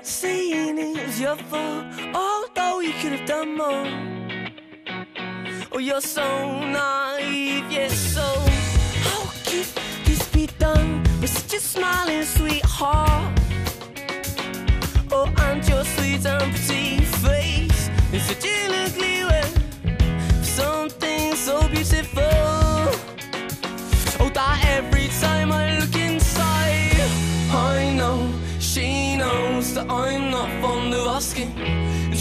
not saying it was your fault, although you could have done more. Oh, you're so naive, yes, so how could this be done with such a smiling sweetheart? Oh, and your sweet and pretty face is such an ugly way for something so beautiful. Oh, that every time I I'm not fond of asking.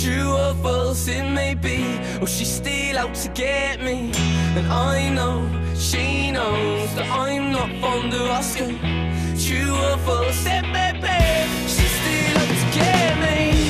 True or false it may be, or she's still out to get me. And I know she knows that I'm not fond of asking. True or false it may be, she's still out to get me.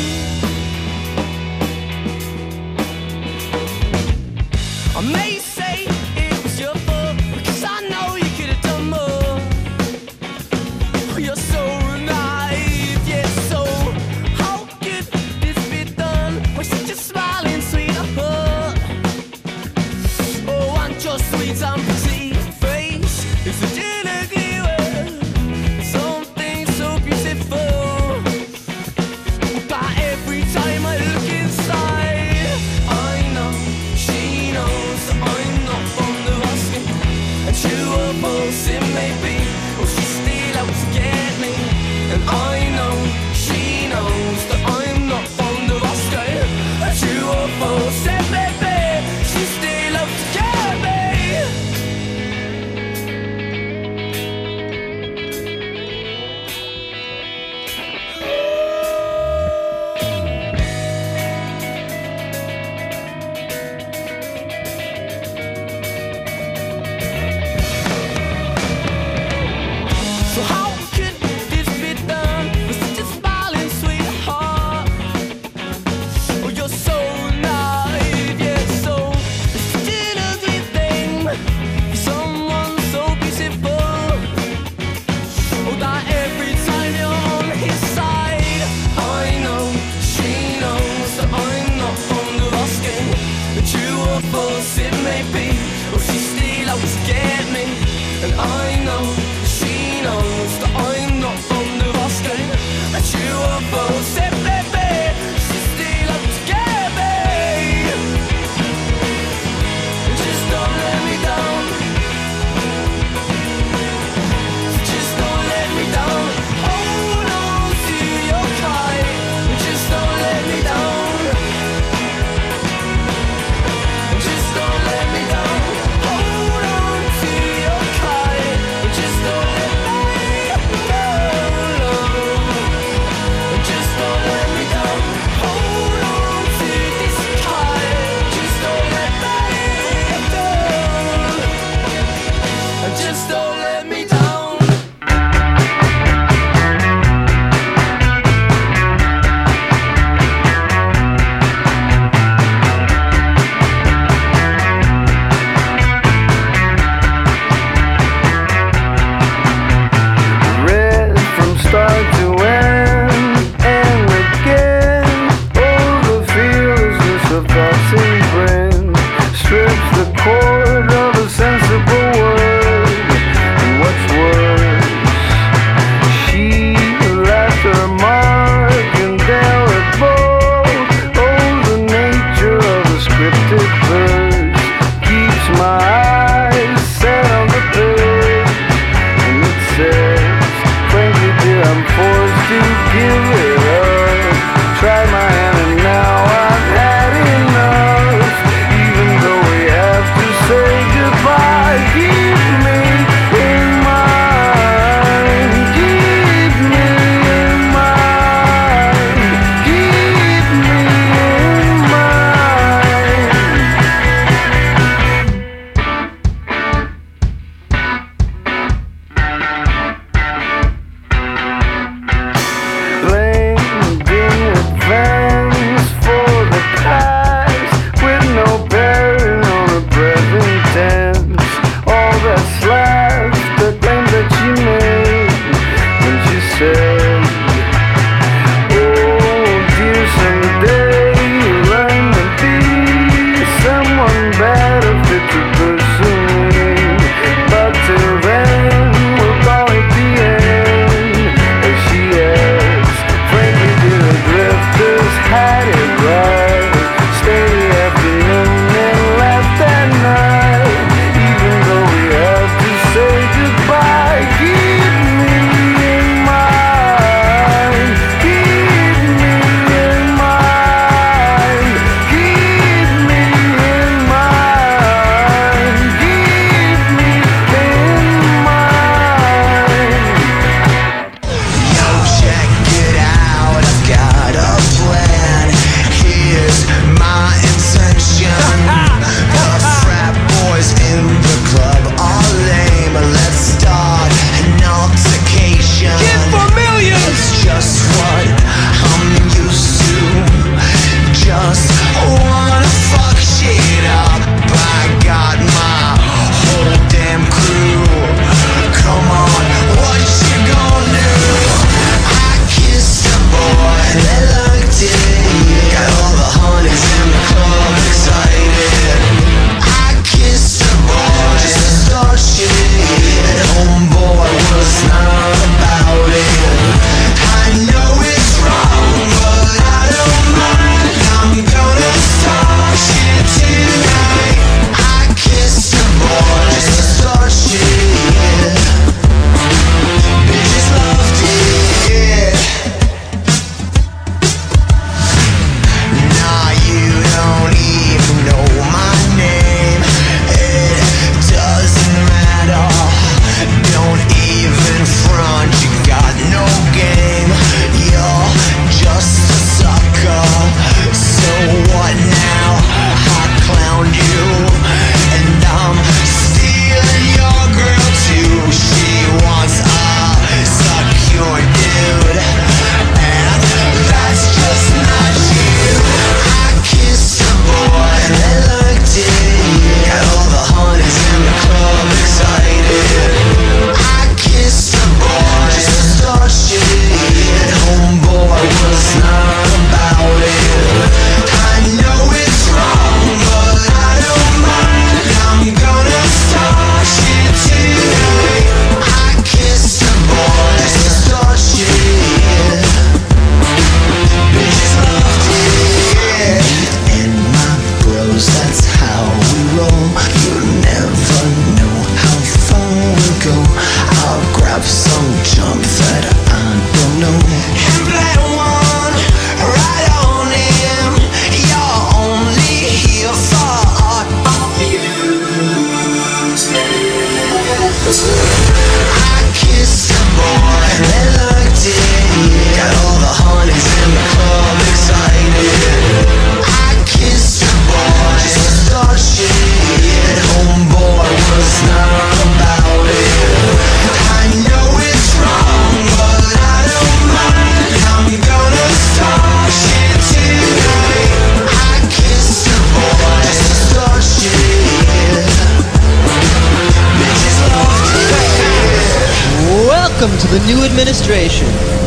Administration.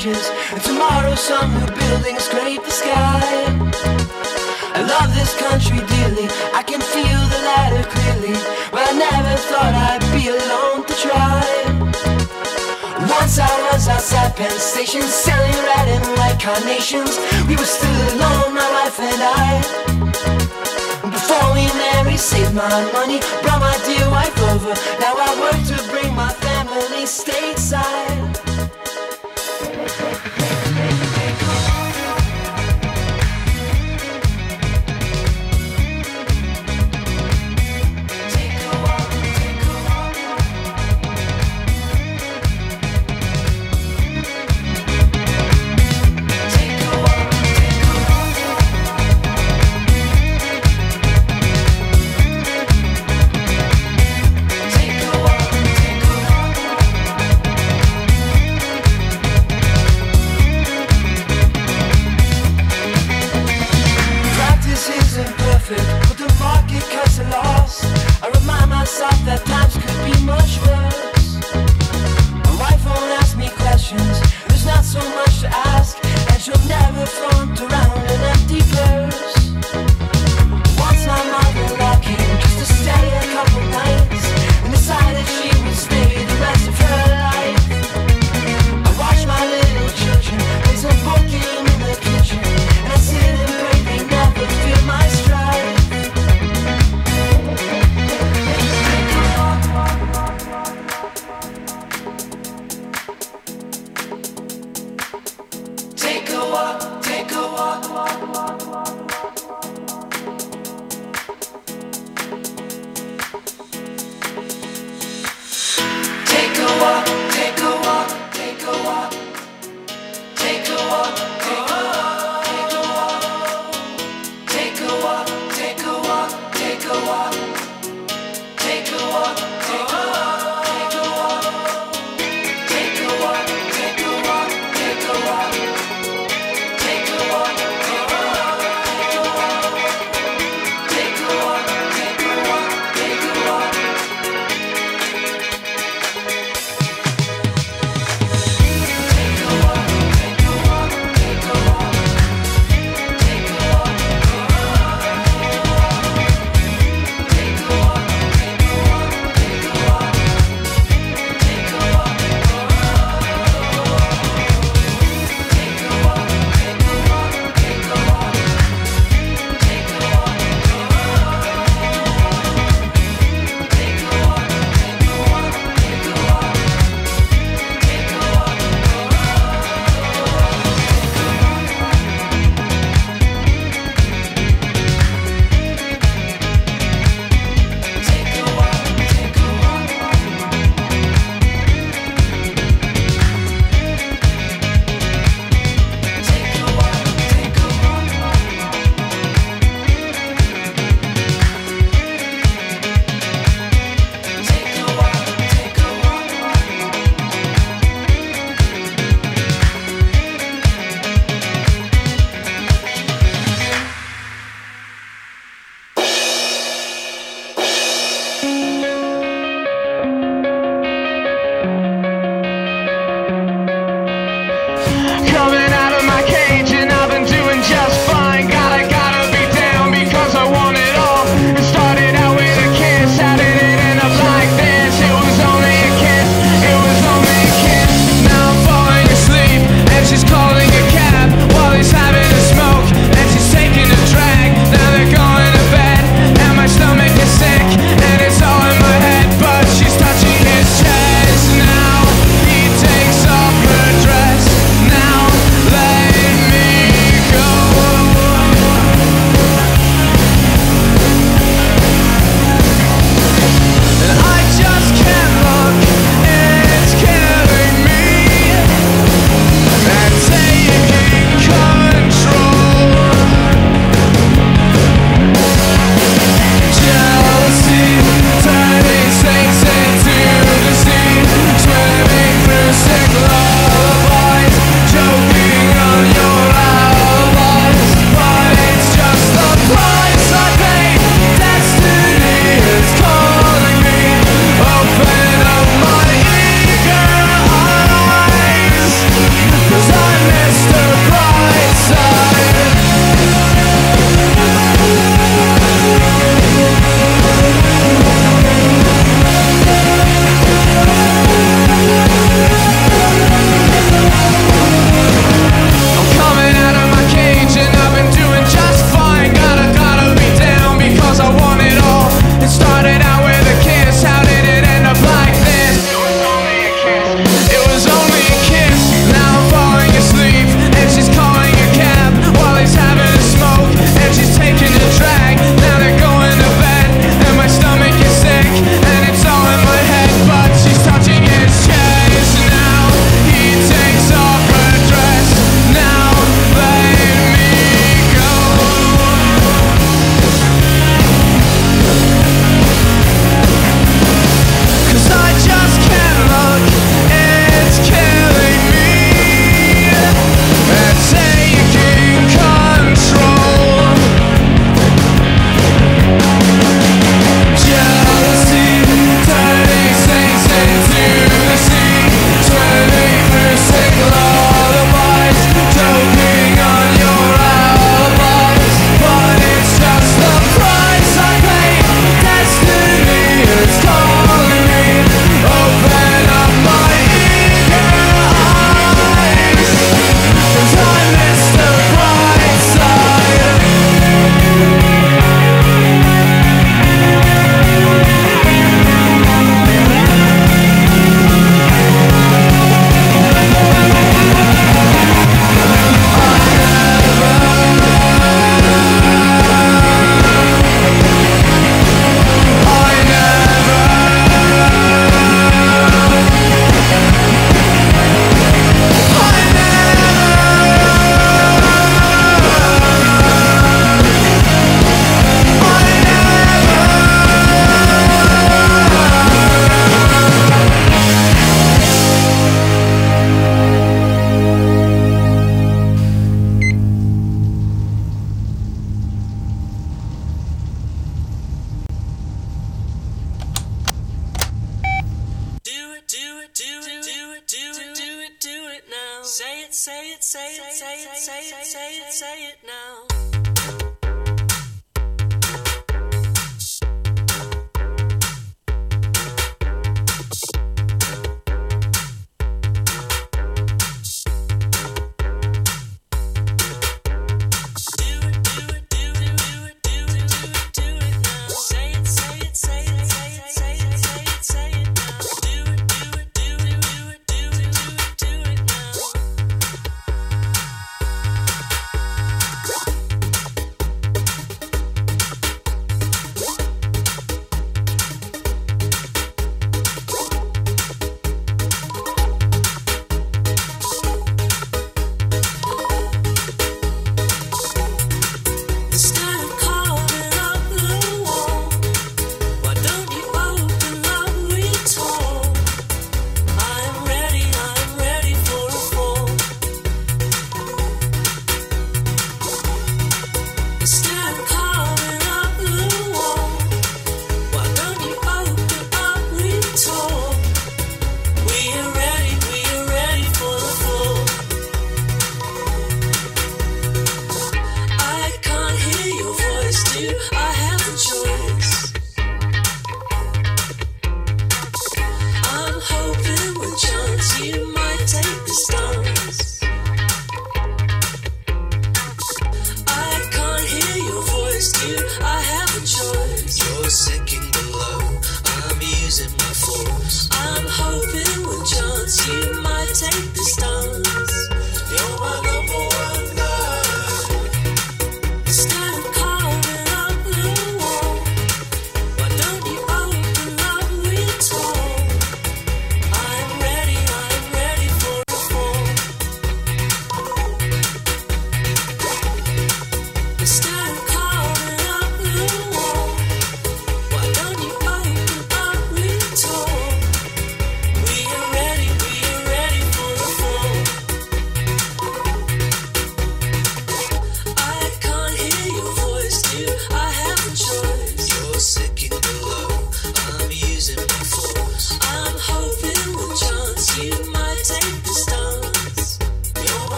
Changes. And tomorrow some new buildings scrape the sky. I love this country dearly, I can feel the ladder clearly. But I never thought I'd be alone to try. Once I was outside Penn Station selling red and white carnations. We were still alone, my wife and I. Before we married, saved my money, brought my dear wife over. Now I work to bring my family stateside.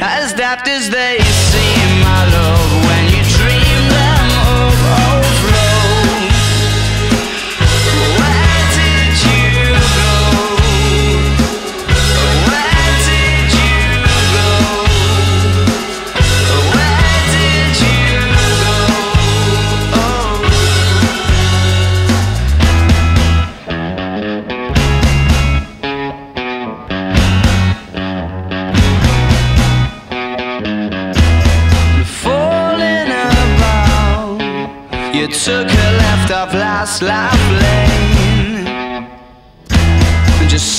as daft as they fast life lane. Just